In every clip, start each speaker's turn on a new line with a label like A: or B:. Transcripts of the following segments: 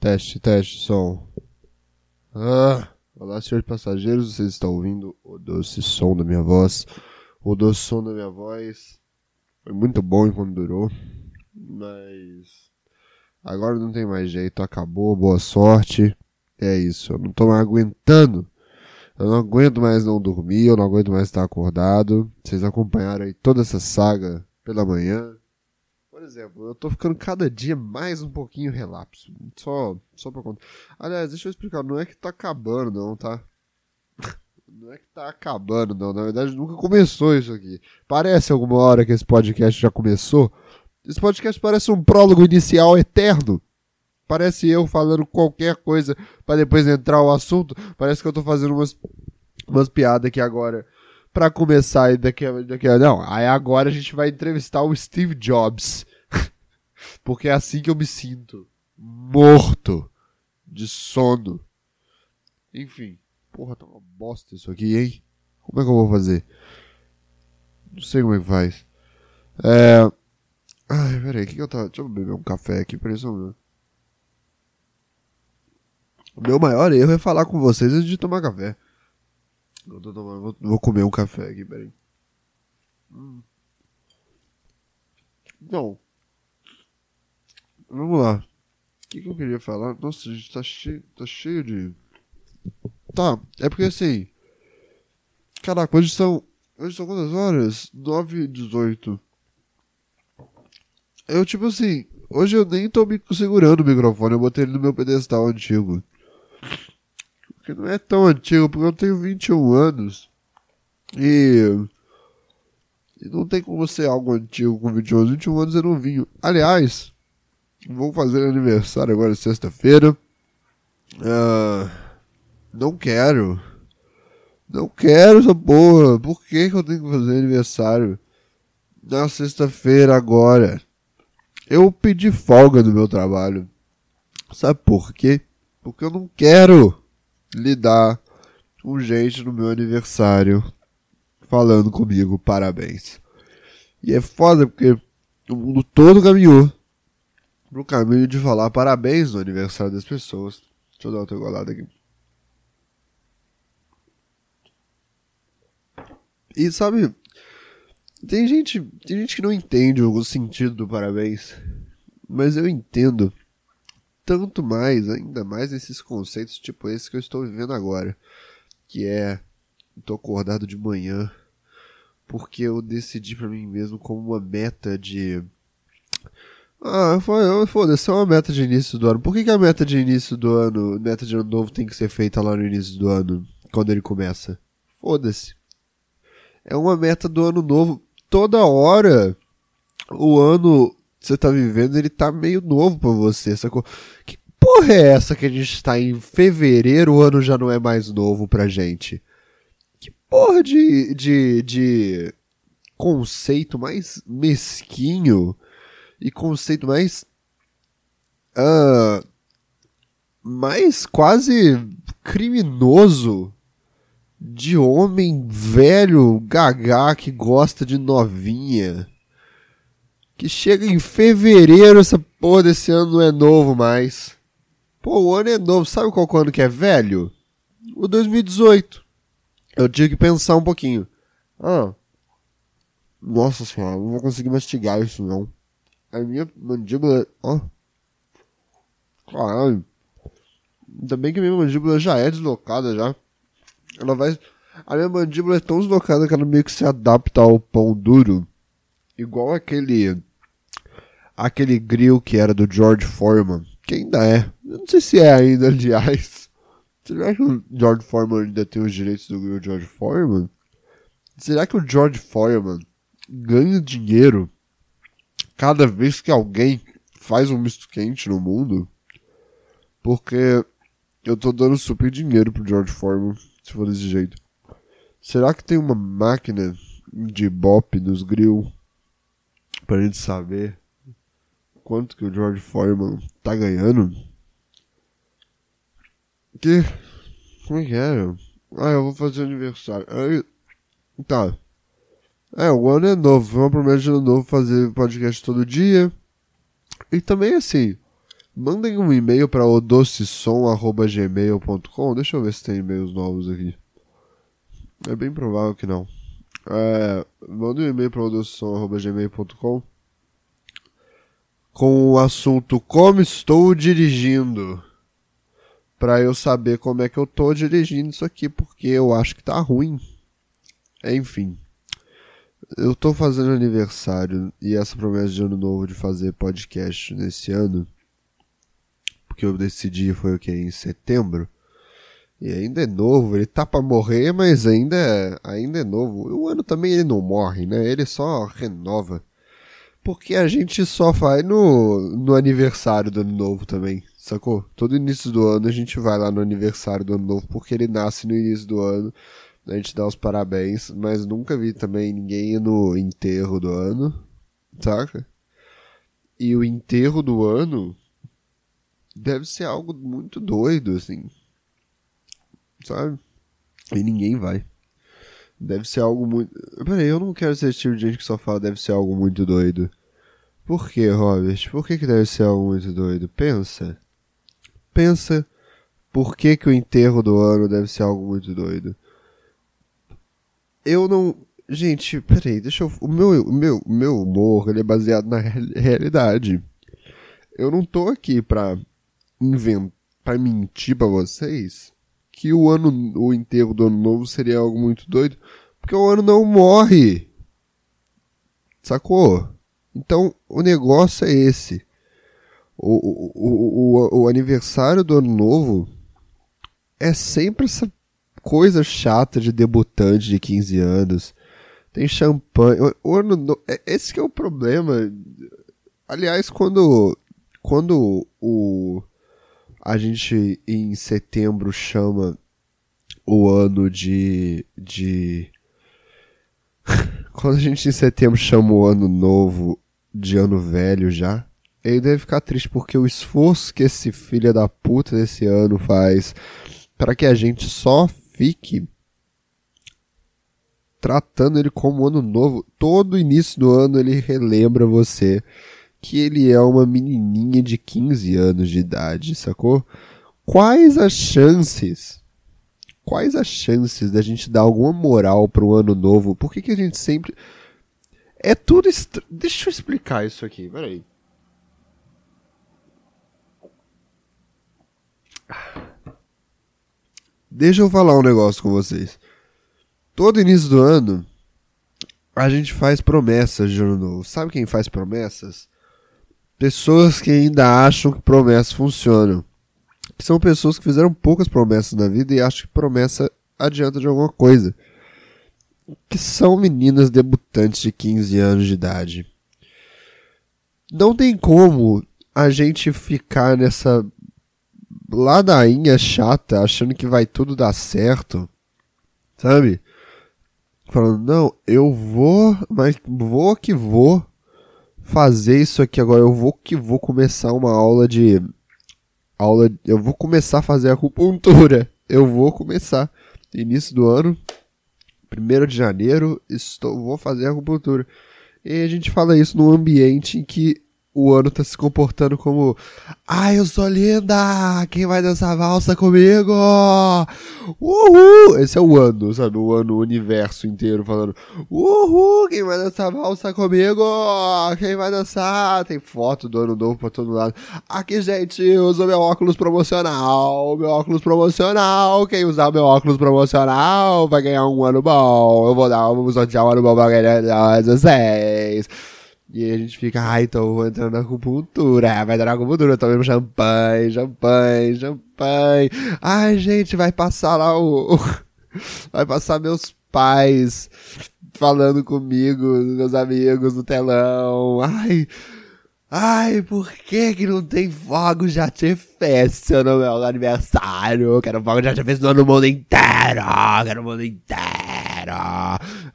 A: Teste, teste, som. Ah, olá, senhores passageiros, vocês estão ouvindo o doce som da minha voz. O doce som da minha voz foi muito bom enquanto durou, mas agora não tem mais jeito, acabou, boa sorte. É isso, eu não tô mais aguentando. Eu não aguento mais não dormir, eu não aguento mais estar acordado. Vocês acompanharam aí toda essa saga pela manhã. Por exemplo, eu tô ficando cada dia mais um pouquinho relapso. Só, só pra contar. Aliás, deixa eu explicar, não é que tá acabando não, tá? Não é que tá acabando não, na verdade nunca começou isso aqui. Parece alguma hora que esse podcast já começou. Esse podcast parece um prólogo inicial eterno. Parece eu falando qualquer coisa para depois entrar o assunto. Parece que eu tô fazendo umas, umas piadas aqui agora para começar e daqui a, daqui a, não, aí agora a gente vai entrevistar o Steve Jobs. Porque é assim que eu me sinto. Morto. De sono. Enfim. Porra, tá uma bosta isso aqui, hein? Como é que eu vou fazer? Não sei como é que faz. É. Ai, peraí, o que, que eu tava. Deixa eu beber um café aqui, peraí só. O meu maior erro é falar com vocês antes de tomar café. Eu tô tomando, vou, vou comer um café aqui, peraí. Hum. Então, vamos lá. O que, que eu queria falar? Nossa, a gente tá cheio, tá cheio de. Tá, é porque assim. Caraca, hoje são. Hoje são quantas horas? 9 e 18. Eu, tipo assim. Hoje eu nem tô me segurando o microfone, eu botei ele no meu pedestal antigo. Que não é tão antigo, porque eu tenho 21 anos. E. E não tem como ser algo antigo com 21 anos. 21 anos eu não vinho. Aliás, vou fazer aniversário agora sexta-feira. Uh, não quero. Não quero essa porra. Por que, que eu tenho que fazer aniversário na sexta-feira agora? Eu pedi folga do meu trabalho. Sabe por quê? Porque eu não quero lidar com gente no meu aniversário falando comigo parabéns. E é foda porque o mundo todo caminhou pro caminho de falar parabéns no aniversário das pessoas. Deixa eu dar outra golada aqui. E sabe, tem gente, tem gente que não entende o sentido do parabéns, mas eu entendo tanto mais, ainda mais esses conceitos tipo esse que eu estou vivendo agora, que é tô acordado de manhã porque eu decidi para mim mesmo como uma meta de ah, foda-se, é uma meta de início do ano. Por que, que a meta de início do ano, meta de ano novo tem que ser feita lá no início do ano, quando ele começa? Foda-se. É uma meta do ano novo. Toda hora o ano que você tá vivendo, ele tá meio novo pra você, sacou? Que porra é essa que a gente tá em fevereiro, o ano já não é mais novo pra gente? Que porra de, de, de conceito mais mesquinho e conceito mais. Uh, mais quase criminoso de homem velho gagá que gosta de novinha. Que chega em fevereiro, essa porra desse ano não é novo mais. Pô, o ano é novo. Sabe qual ano que é velho? O 2018. Eu tive que pensar um pouquinho. Ah. Nossa senhora, não vou conseguir mastigar isso não. A minha mandíbula. Ó. Caralho. Ainda bem que a minha mandíbula já é deslocada já. Ela vai. A minha mandíbula é tão deslocada que ela meio que se adapta ao pão duro. Igual aquele aquele grill que era do George Foreman, que ainda é. Eu não sei se é ainda, aliás. Será que o George Foreman ainda tem os direitos do grill George Foreman? Será que o George Foreman ganha dinheiro cada vez que alguém faz um misto quente no mundo? Porque eu tô dando super dinheiro pro George Foreman, se for desse jeito. Será que tem uma máquina de bop nos grill pra gente saber quanto que o George Foreman tá ganhando. Que. Como é que era? Ah, eu vou fazer aniversário. Aí. Tá. É, o ano é novo. Foi uma promessa de ano novo fazer podcast todo dia. E também assim. Mandem um e-mail para odocissom.gmail.com. Deixa eu ver se tem e-mails novos aqui. É bem provável que não. É, um e-mail para odocissom.gmail.com com o assunto Como estou dirigindo. Pra eu saber como é que eu tô dirigindo isso aqui, porque eu acho que tá ruim. Enfim. Eu tô fazendo aniversário e essa promessa de ano novo de fazer podcast nesse ano, porque eu decidi foi o que? Em setembro. E ainda é novo, ele tá pra morrer, mas ainda é, ainda é novo. O ano também ele não morre, né? Ele só renova. Porque a gente só vai no, no aniversário do ano novo também, sacou? Todo início do ano a gente vai lá no aniversário do ano novo, porque ele nasce no início do ano. A gente dá os parabéns, mas nunca vi também ninguém ir no enterro do ano, saca? E o enterro do ano deve ser algo muito doido, assim. Sabe? E ninguém vai. Deve ser algo muito. Peraí, eu não quero ser esse tipo de gente que só fala deve ser algo muito doido. Por que, Robert? Por que, que deve ser algo muito doido? Pensa. Pensa por que, que o enterro do ano deve ser algo muito doido. Eu não. Gente, peraí, deixa eu. O meu, meu, meu humor ele é baseado na realidade. Eu não tô aqui pra inventar, pra mentir pra vocês que o ano, o enterro do ano novo seria algo muito doido, porque o ano não morre. Sacou? Então, o negócio é esse. O, o, o, o, o aniversário do ano novo é sempre essa coisa chata de debutante de 15 anos. Tem champanhe. O ano no... É, esse que é o problema. Aliás, quando, quando o, a gente em setembro chama o ano de. de. Quando a gente em setembro chama o ano novo de ano velho já, ele deve ficar triste porque o esforço que esse filho da puta desse ano faz para que a gente só fique tratando ele como ano novo. Todo início do ano ele relembra você que ele é uma menininha de 15 anos de idade, sacou? Quais as chances? Quais as chances da gente dar alguma moral pro ano novo? Por que, que a gente sempre. É tudo. Est... Deixa eu explicar isso aqui, peraí. Deixa eu falar um negócio com vocês. Todo início do ano, a gente faz promessas de ano novo. Sabe quem faz promessas? pessoas que ainda acham que promessas funcionam. São pessoas que fizeram poucas promessas na vida e acham que promessa adianta de alguma coisa. Que são meninas debutantes de 15 anos de idade. Não tem como a gente ficar nessa ladainha chata, achando que vai tudo dar certo. Sabe? Falando, não, eu vou, mas vou que vou fazer isso aqui agora. Eu vou que vou começar uma aula de aula, eu vou começar a fazer acupuntura. Eu vou começar início do ano, 1 de janeiro, estou vou fazer acupuntura. E a gente fala isso num ambiente em que o ano tá se comportando como Ai, eu sou linda! Quem vai dançar valsa comigo? Uhul! Esse é o ano, sabe? O ano, o universo inteiro falando Uhul! Quem vai dançar valsa comigo? Quem vai dançar? Tem foto do ano novo pra todo lado. Aqui, gente, usa meu óculos promocional. Meu óculos promocional. Quem usar meu óculos promocional vai ganhar um ano bom. Eu vou dar, vamos sortear um ano bom pra ganhar vocês. E a gente fica, ai, então vou entrar na acupuntura. Vai dar na acupuntura, tomando champanhe, champanhe, champanhe. Ai, gente, vai passar lá o. vai passar meus pais falando comigo, meus amigos no telão. Ai. Ai, por que que não tem fogo de artifício no meu aniversário? Quero fogo de artifício no mundo inteiro! Quero o mundo inteiro!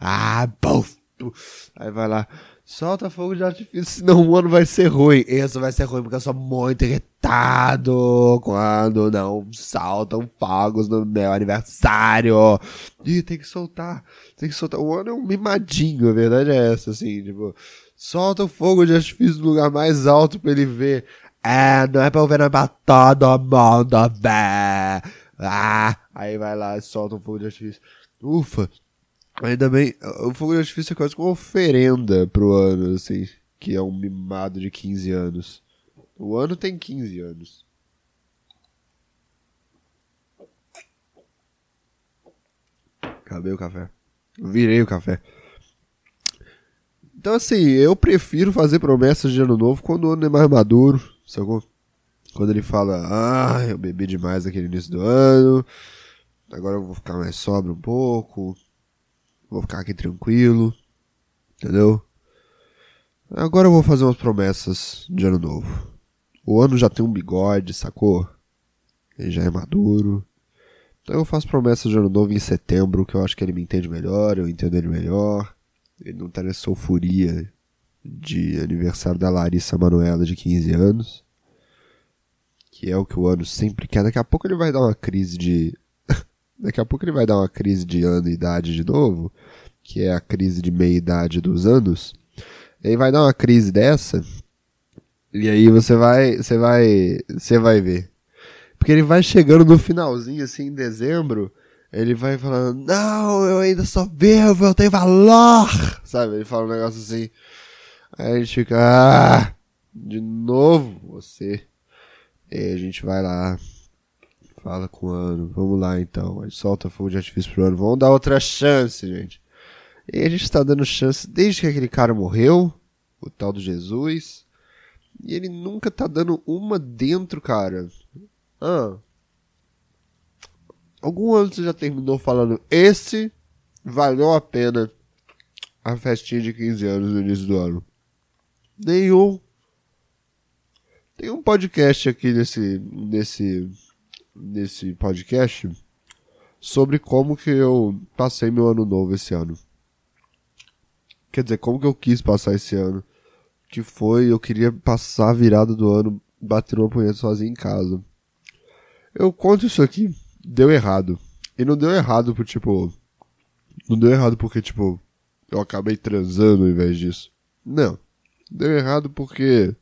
A: Ah, buf! Aí vai lá. Solta fogo de artifício, senão o ano vai ser ruim. Isso vai ser ruim porque eu sou muito irritado quando não saltam fogos no meu aniversário. Ih, tem que soltar, tem que soltar. O ano é um mimadinho, a verdade é essa, assim, tipo, solta o fogo de artifício no lugar mais alto pra ele ver. É, não é pra ouvir, não é pra todo mundo ver. Ah, aí vai lá solta um fogo de artifício. Ufa, ainda bem, o fogo de artifício é quase uma oferenda pro ano, assim, que é um mimado de 15 anos. O ano tem 15 anos. Acabei o café. Virei o café. Então, assim, eu prefiro fazer promessas de ano novo quando o ano é mais maduro, sacou? Quando ele fala, ah, eu bebi demais naquele início do ano, agora eu vou ficar mais sóbrio um pouco, vou ficar aqui tranquilo, entendeu? Agora eu vou fazer umas promessas de ano novo. O ano já tem um bigode, sacou? Ele já é maduro. Então eu faço promessas de ano novo em setembro, que eu acho que ele me entende melhor, eu entendo ele melhor. Ele não tá nessa euforia de aniversário da Larissa Manuela de 15 anos. Que é o que o ano sempre quer. Daqui a pouco ele vai dar uma crise de. Daqui a pouco ele vai dar uma crise de ano e idade de novo. Que é a crise de meia idade dos anos. Ele vai dar uma crise dessa. E aí você vai. Você vai. Você vai ver. Porque ele vai chegando no finalzinho, assim, em dezembro ele vai falando, não, eu ainda sou vivo, eu tenho valor, sabe? Ele fala um negócio assim. Aí a gente fica, ah, de novo você. E a gente vai lá, fala com o ano, vamos lá então, solta fogo de artifício pro ano, vamos dar outra chance, gente. E a gente tá dando chance desde que aquele cara morreu, o tal do Jesus, e ele nunca tá dando uma dentro, cara. Ah, Algum ano você já terminou falando, esse valeu a pena a festinha de 15 anos no início do ano? Nenhum. Tem um podcast aqui nesse, nesse, nesse podcast sobre como que eu passei meu ano novo esse ano. Quer dizer, como que eu quis passar esse ano. Que foi, eu queria passar a virada do ano batendo uma punheta sozinho em casa. Eu conto isso aqui deu errado. E não deu errado por, tipo. Não deu errado porque, tipo, eu acabei transando ao invés disso. Não. Deu errado porque.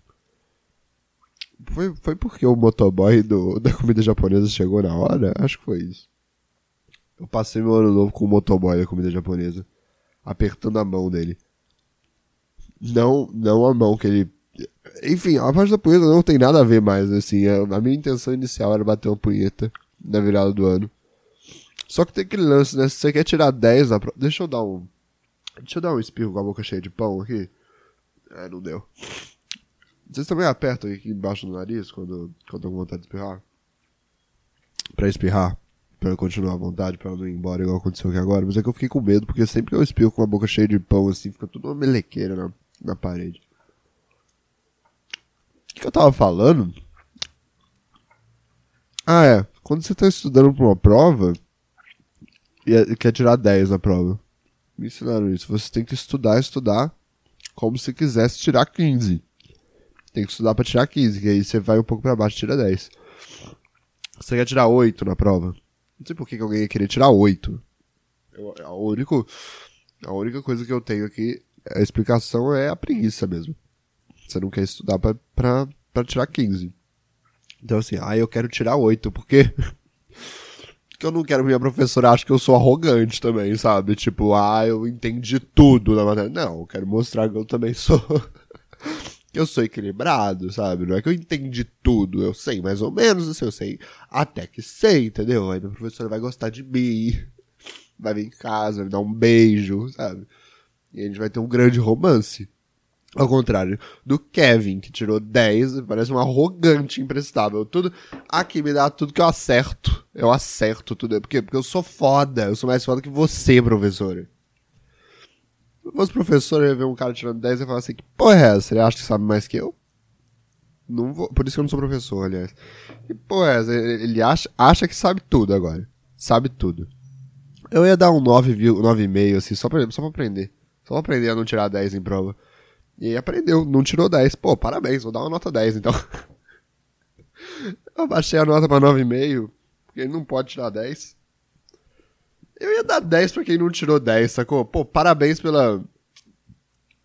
A: Foi, foi porque o motoboy do, da comida japonesa chegou na hora? Acho que foi isso. Eu passei meu ano novo com o motoboy da comida japonesa. Apertando a mão dele. Não, não a mão que ele. Enfim, a parte da punheta não tem nada a ver mais, assim. A minha intenção inicial era bater uma punheta na virada do ano. Só que tem aquele lance, né? Se você quer tirar 10 na prova. Deixa eu dar um. Deixa eu dar um espirro com a boca cheia de pão aqui. É, não deu. Vocês também apertam aqui embaixo do nariz quando, quando com vontade de espirrar? Pra espirrar. Pra eu continuar à vontade, pra eu não ir embora igual aconteceu aqui agora. Mas é que eu fiquei com medo, porque sempre que eu espirro com a boca cheia de pão assim, fica tudo uma melequeira na, na parede. O que, que eu tava falando? Ah, é. Quando você está estudando para uma prova e é, quer tirar 10 na prova, me ensinaram isso. Você tem que estudar, estudar, como se quisesse tirar 15. Tem que estudar para tirar 15, que aí você vai um pouco para baixo e tira 10. Você quer tirar 8 na prova? Não sei por que alguém ia querer tirar 8. Eu, a, único, a única coisa que eu tenho aqui, a explicação é a preguiça mesmo. Você não quer estudar para tirar 15. Então, assim, ah, eu quero tirar oito, porque. porque eu não quero que minha professora ache que eu sou arrogante também, sabe? Tipo, ah, eu entendi tudo na matéria. Não, eu quero mostrar que eu também sou. eu sou equilibrado, sabe? Não é que eu entendi tudo, eu sei mais ou menos, assim, eu sei até que sei, entendeu? Aí minha professora vai gostar de mim, vai vir em casa, vai me dar um beijo, sabe? E a gente vai ter um grande romance. Ao contrário do Kevin, que tirou 10, parece um arrogante imprestável. Tudo. Aqui me dá tudo que eu acerto. Eu acerto tudo. Por quê? Porque eu sou foda. Eu sou mais foda que você, professora. Se eu fosse professor, eu ia ver um cara tirando 10 e falar assim: que porra é essa? Ele acha que sabe mais que eu? Não vou... Por isso que eu não sou professor, aliás. Que porra é essa? Ele acha, acha que sabe tudo agora. Sabe tudo. Eu ia dar um 9,5 assim, só pra, só pra aprender. Só pra aprender a não tirar 10 em prova. E aprendeu, não tirou 10. Pô, parabéns, vou dar uma nota 10 então. Eu baixei a nota pra 9,5, porque ele não pode tirar 10. Eu ia dar 10 pra quem não tirou 10, sacou? Pô, parabéns pela.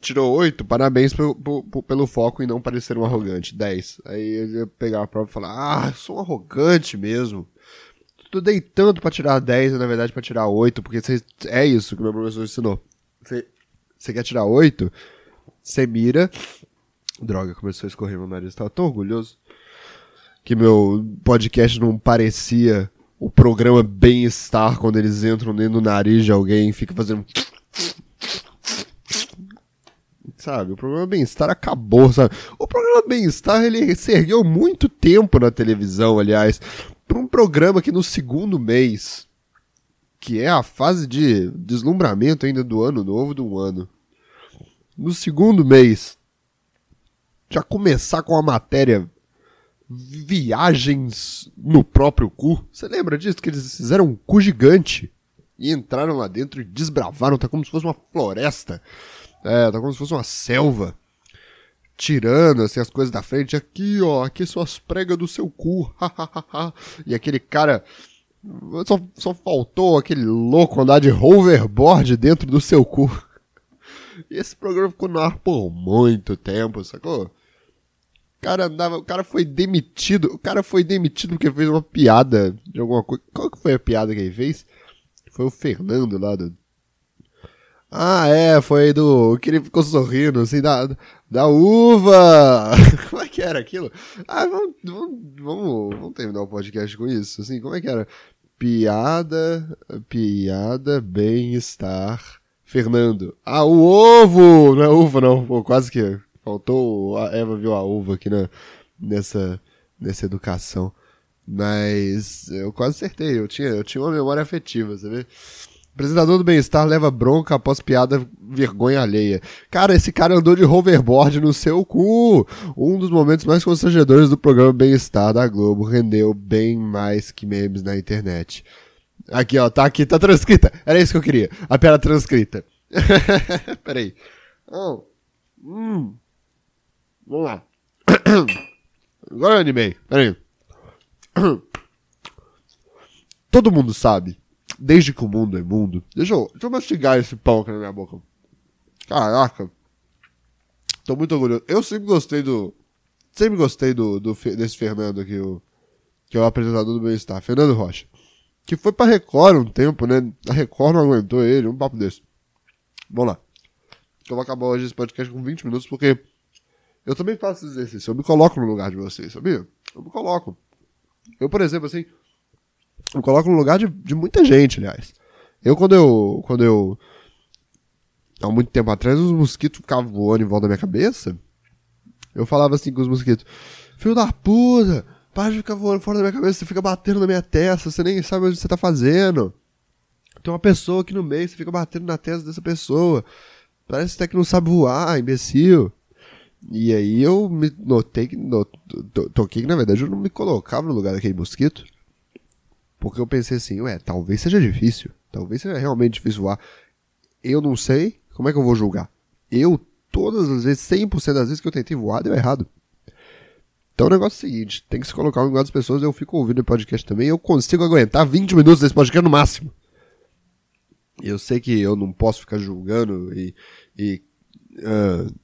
A: tirou 8, parabéns pelo, pelo, pelo foco em não parecer um arrogante. 10. Aí eu ia pegar a prova e falar, ah, sou um arrogante mesmo. Estudei tanto pra tirar 10 e na verdade pra tirar 8, porque cê, é isso que meu professor ensinou. Você quer tirar 8? Você mira. Droga, começou a escorrer meu nariz. Tava tão orgulhoso que meu podcast não parecia o programa Bem-Estar quando eles entram dentro do nariz de alguém e fica fazendo. Sabe, o programa Bem-Estar acabou, sabe? O programa Bem-Estar ele se ergueu muito tempo na televisão, aliás, para um programa que no segundo mês, que é a fase de deslumbramento ainda do ano novo do ano, no segundo mês, já começar com a matéria viagens no próprio cu. Você lembra disso? Que eles fizeram um cu gigante e entraram lá dentro e desbravaram. Tá como se fosse uma floresta. É, tá como se fosse uma selva. Tirando assim, as coisas da frente. Aqui, ó, aqui são as pregas do seu cu. e aquele cara. Só, só faltou aquele louco andar de hoverboard dentro do seu cu. E esse programa ficou no ar por muito tempo, sacou? Cara andava, o cara foi demitido, o cara foi demitido porque fez uma piada de alguma coisa. Qual que foi a piada que ele fez? Foi o Fernando lá do. Ah, é, foi do. que ele ficou sorrindo, assim, da, da uva! como é que era aquilo? Ah, vamos, vamos, vamos, terminar o podcast com isso, assim, como é que era? Piada, piada, bem-estar, Fernando. Ah, o ovo! Não é uva, não, Pô, quase que Faltou, a Eva viu a uva aqui na, nessa, nessa educação. Mas eu quase acertei, eu tinha, eu tinha uma memória afetiva, você vê? apresentador do bem-estar leva bronca após piada vergonha alheia. Cara, esse cara andou de hoverboard no seu cu. Um dos momentos mais constrangedores do programa Bem-Estar da Globo rendeu bem mais que memes na internet. Aqui, ó, tá aqui, tá transcrita. Era isso que eu queria. A piada transcrita. Peraí. Oh. Hum. Vamos lá. Agora eu animei. Peraí. Todo mundo sabe, desde que o mundo é mundo. Deixa eu, deixa eu mastigar esse pão aqui na minha boca. Caraca. Tô muito orgulhoso. Eu sempre gostei do. Sempre gostei do, do desse Fernando aqui, o, que é o apresentador do bem-estar, Fernando Rocha. Que foi pra Record um tempo, né? A Record não aguentou ele, um papo desse. Vamos lá. Eu vou acabar hoje esse podcast com 20 minutos, porque eu também faço esse exercício. Eu me coloco no lugar de vocês, sabia? Eu me coloco. Eu, por exemplo, assim, eu me coloco no lugar de, de muita gente, aliás. Eu, quando eu. Quando eu. Há muito tempo atrás, os mosquitos ficavam voando em volta da minha cabeça. Eu falava assim com os mosquitos: Filho da puta, para de ficar voando fora da minha cabeça, você fica batendo na minha testa, você nem sabe o que você tá fazendo. Tem uma pessoa aqui no meio, você fica batendo na testa dessa pessoa. Parece até que não sabe voar, imbecil. E aí eu me notei que. Toquei que na verdade eu não me colocava no lugar daquele mosquito. Porque eu pensei assim, ué, talvez seja difícil. Talvez seja realmente difícil voar. Eu não sei, como é que eu vou julgar? Eu, todas as vezes, 100% das vezes que eu tentei voar, deu errado. Então o negócio é o seguinte, tem que se colocar no lugar das pessoas, eu fico ouvindo o podcast também, eu consigo aguentar 20 minutos desse podcast no máximo. Eu sei que eu não posso ficar julgando e, e uh,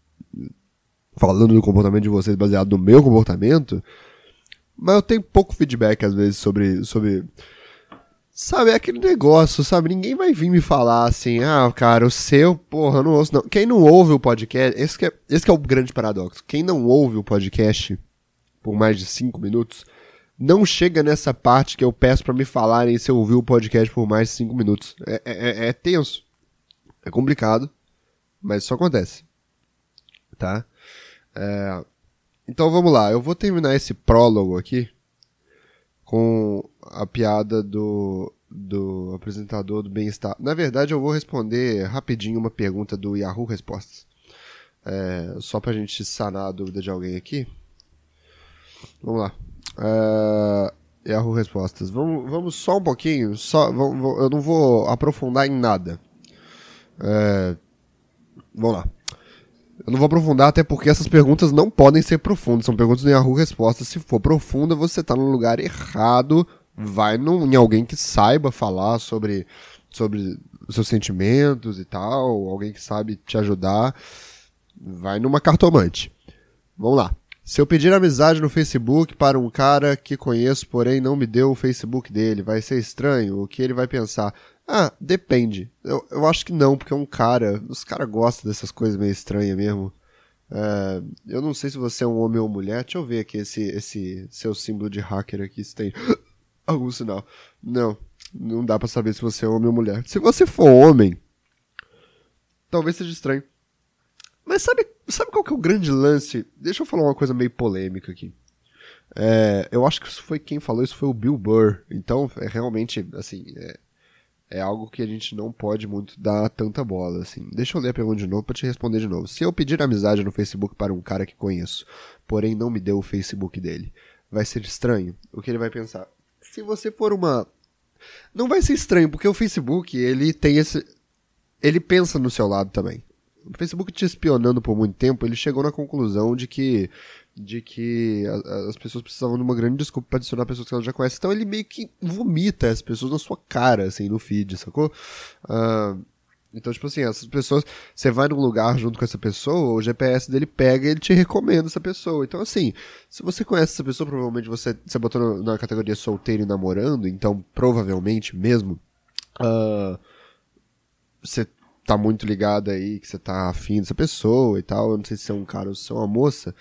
A: falando do comportamento de vocês baseado no meu comportamento, mas eu tenho pouco feedback às vezes sobre. sobre sabe, é aquele negócio, sabe? Ninguém vai vir me falar assim, ah, cara, o seu, porra, eu não ouço, não. Quem não ouve o podcast, esse que é, esse que é o grande paradoxo. Quem não ouve o podcast por mais de cinco minutos, não chega nessa parte que eu peço para me falarem se eu ouvi o podcast por mais de cinco minutos. É, é, é, é tenso. É complicado, mas isso acontece. Tá? É, então vamos lá, eu vou terminar esse prólogo aqui com a piada do, do apresentador do bem-estar. Na verdade, eu vou responder rapidinho uma pergunta do Yahoo Respostas. É, só pra gente sanar a dúvida de alguém aqui. Vamos lá. É, Yahoo Respostas. Vamos, vamos só um pouquinho. Só, vamos, eu não vou aprofundar em nada. É, vamos lá. Eu não vou aprofundar, até porque essas perguntas não podem ser profundas. São perguntas no Yahoo Respostas. Se for profunda, você está no lugar errado. Vai no, em alguém que saiba falar sobre, sobre seus sentimentos e tal. Alguém que sabe te ajudar. vai numa cartomante. Vamos lá. Se eu pedir amizade no Facebook para um cara que conheço, porém não me deu o Facebook dele, vai ser estranho? O que ele vai pensar? Ah, depende. Eu, eu acho que não, porque é um cara. Os caras gostam dessas coisas meio estranhas mesmo. É, eu não sei se você é um homem ou mulher. Deixa eu ver aqui esse, esse seu símbolo de hacker aqui, se tem algum sinal. Não, não dá para saber se você é homem ou mulher. Se você for homem, talvez seja estranho. Mas sabe, sabe qual que é o grande lance? Deixa eu falar uma coisa meio polêmica aqui. É, eu acho que isso foi quem falou isso foi o Bill Burr. Então, é realmente, assim, é, é algo que a gente não pode muito dar tanta bola, assim. Deixa eu ler a pergunta de novo para te responder de novo. Se eu pedir amizade no Facebook para um cara que conheço, porém não me deu o Facebook dele, vai ser estranho? O que ele vai pensar? Se você for uma não vai ser estranho, porque o Facebook, ele tem esse ele pensa no seu lado também o Facebook te espionando por muito tempo, ele chegou na conclusão de que de que a, as pessoas precisavam de uma grande desculpa para adicionar pessoas que ela já conhece. Então ele meio que vomita as pessoas na sua cara, assim, no feed, sacou? Uh, então, tipo assim, essas pessoas, você vai num lugar junto com essa pessoa, o GPS dele pega e ele te recomenda essa pessoa. Então, assim, se você conhece essa pessoa, provavelmente você, você botou na categoria solteiro e namorando, então provavelmente mesmo, uh, você tá muito ligado aí, que você tá afim dessa pessoa e tal. Eu não sei se é um cara ou se é uma moça.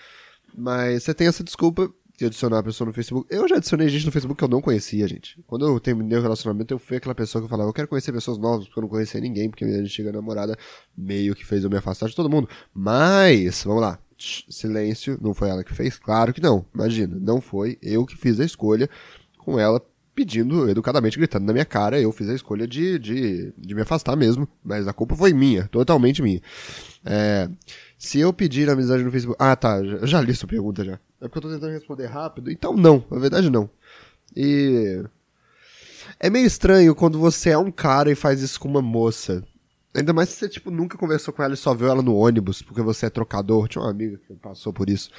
A: Mas você tem essa desculpa de adicionar a pessoa no Facebook. Eu já adicionei gente no Facebook que eu não conhecia, gente. Quando eu terminei o relacionamento, eu fui aquela pessoa que eu falava, eu quero conhecer pessoas novas, porque eu não conhecia ninguém, porque minha antiga namorada meio que fez eu me afastar de todo mundo. Mas, vamos lá. Silêncio, não foi ela que fez? Claro que não. Imagina, não foi eu que fiz a escolha com ela pedindo educadamente, gritando na minha cara. Eu fiz a escolha de, de, de me afastar mesmo, mas a culpa foi minha, totalmente minha. É, se eu pedir amizade no Facebook. Ah, tá, já, já li sua pergunta já. É porque eu tô tentando responder rápido. Então, não, na verdade, não. E. É meio estranho quando você é um cara e faz isso com uma moça. Ainda mais se você, tipo, nunca conversou com ela e só viu ela no ônibus, porque você é trocador. Tinha uma amiga que passou por isso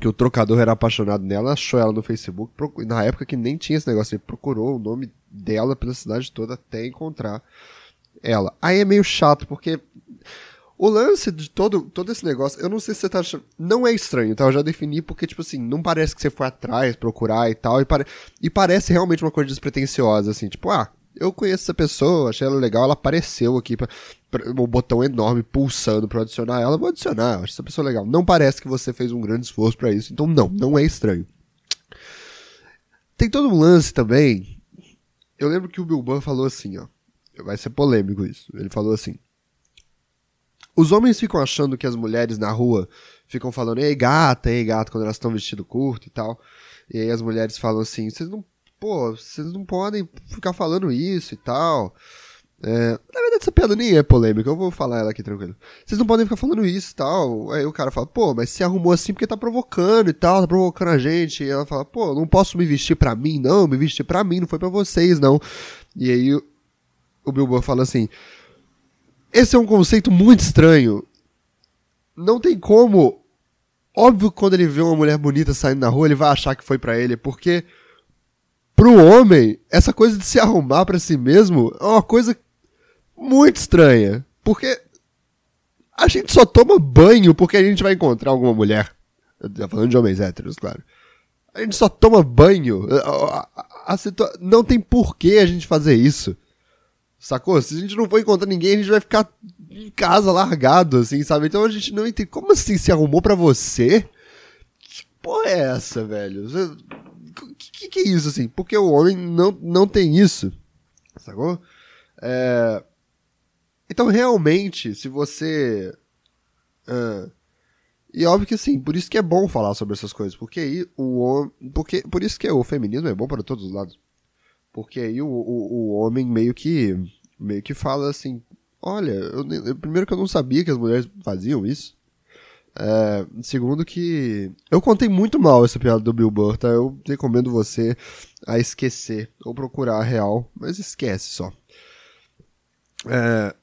A: que o trocador era apaixonado nela, achou ela no Facebook, na época que nem tinha esse negócio, ele procurou o nome dela pela cidade toda até encontrar ela. Aí é meio chato, porque o lance de todo, todo esse negócio, eu não sei se você tá achando. Não é estranho, tá? Eu já defini porque, tipo assim, não parece que você foi atrás procurar e tal, e, pare, e parece realmente uma coisa despretensiosa, assim, tipo, ah, eu conheço essa pessoa, achei ela legal, ela apareceu aqui, pra, pra, um botão enorme pulsando para adicionar ela, vou adicionar, acho essa pessoa legal. Não parece que você fez um grande esforço para isso, então não, não é estranho. Tem todo um lance também, eu lembro que o Bilban falou assim, ó, vai ser polêmico isso, ele falou assim, os homens ficam achando que as mulheres na rua ficam falando, ei gata, ei gata, quando elas estão vestido curto e tal, e aí as mulheres falam assim, vocês não pô, vocês não podem ficar falando isso e tal. É, na verdade, essa piada nem é polêmica, eu vou falar ela aqui tranquilo. Vocês não podem ficar falando isso e tal. Aí o cara fala, pô, mas se arrumou assim porque tá provocando e tal, tá provocando a gente. E ela fala, pô, não posso me vestir pra mim, não, me vestir pra mim, não foi pra vocês, não. E aí o Bilbo fala assim: esse é um conceito muito estranho. Não tem como. Óbvio que quando ele vê uma mulher bonita saindo na rua, ele vai achar que foi para ele, porque pro homem, essa coisa de se arrumar para si mesmo é uma coisa muito estranha. Porque a gente só toma banho porque a gente vai encontrar alguma mulher. Eu falando de homens héteros, claro. A gente só toma banho. A, a, a situa... Não tem porquê a gente fazer isso. Sacou? Se a gente não for encontrar ninguém, a gente vai ficar em casa largado, assim, sabe? Então a gente não entende. Como assim se arrumou para você? Que porra é essa, velho? Você que, que é isso, assim? Porque o homem não, não tem isso. Sacou? É... Então, realmente, se você. E óbvio que sim, por isso que é bom falar sobre essas coisas. Porque aí o homem. Porque, por isso que o feminismo é bom para todos os lados. Porque aí o, o, o homem meio que. meio que fala assim. Olha, eu, eu, primeiro que eu não sabia que as mulheres faziam isso. É, segundo que eu contei muito mal essa piada do Bill Burr, tá? Eu recomendo você a esquecer ou procurar a real, mas esquece só. É,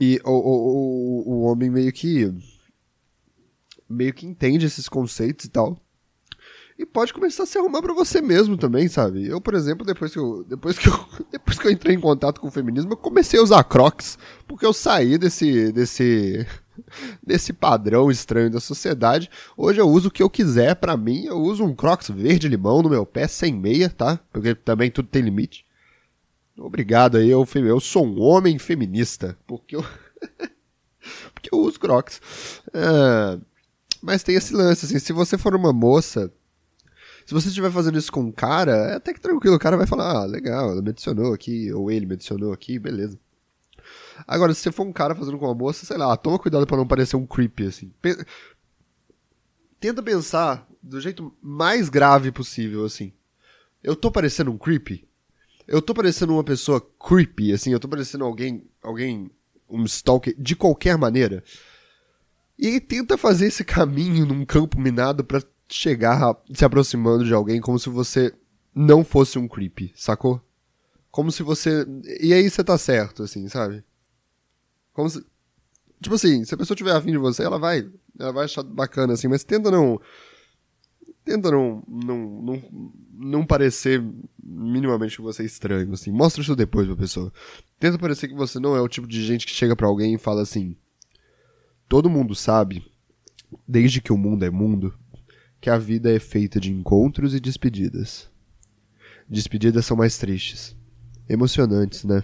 A: e o, o, o, o homem meio que meio que entende esses conceitos e tal. E pode começar a se arrumar para você mesmo também, sabe? Eu, por exemplo, depois que eu, depois que eu, depois que eu entrei em contato com o feminismo, eu comecei a usar Crocs, porque eu saí desse desse nesse padrão estranho da sociedade. Hoje eu uso o que eu quiser para mim. Eu uso um Crocs verde limão no meu pé sem meia, tá? Porque também tudo tem limite. Obrigado aí, eu, eu sou um homem feminista, porque eu porque eu uso Crocs. É, mas tem esse lance assim, se você for uma moça se você estiver fazendo isso com um cara, é até que tranquilo, o cara vai falar, ah, legal, ela me adicionou aqui, ou ele me adicionou aqui, beleza. Agora, se você for um cara fazendo com uma moça, sei lá, toma cuidado para não parecer um creepy, assim. Tenta pensar do jeito mais grave possível, assim. Eu tô parecendo um creepy? Eu tô parecendo uma pessoa creepy, assim, eu tô parecendo alguém, alguém, um stalker, de qualquer maneira. E aí tenta fazer esse caminho num campo minado para chegar se aproximando de alguém como se você não fosse um creepy, sacou? Como se você. E aí você tá certo, assim, sabe? Como se. Tipo assim, se a pessoa tiver afim de você, ela vai. Ela vai achar bacana, assim, mas tenta não. Tenta não. Não, não, não parecer minimamente que você é estranho, assim. Mostra isso depois pra pessoa. Tenta parecer que você não é o tipo de gente que chega para alguém e fala assim. Todo mundo sabe, desde que o mundo é mundo, que a vida é feita de encontros e despedidas. Despedidas são mais tristes. Emocionantes, né?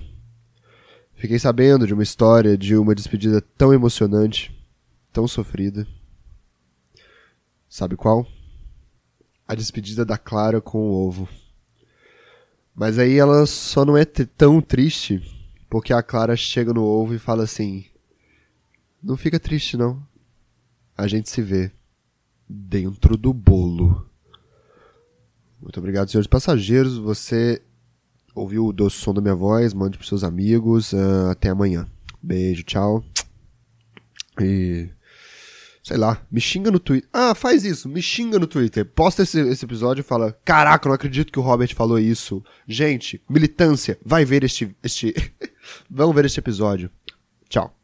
A: Fiquei sabendo de uma história de uma despedida tão emocionante, tão sofrida. Sabe qual? A despedida da Clara com o ovo. Mas aí ela só não é tão triste porque a Clara chega no ovo e fala assim: Não fica triste, não. A gente se vê dentro do bolo. Muito obrigado, senhores passageiros. Você ouviu o doce som da minha voz, mande para seus amigos. Uh, até amanhã. Beijo, tchau. E. Sei lá, me xinga no Twitter. Ah, faz isso, me xinga no Twitter. Posta esse, esse episódio e fala: Caraca, não acredito que o Robert falou isso. Gente, militância, vai ver este. este... Vamos ver este episódio. Tchau.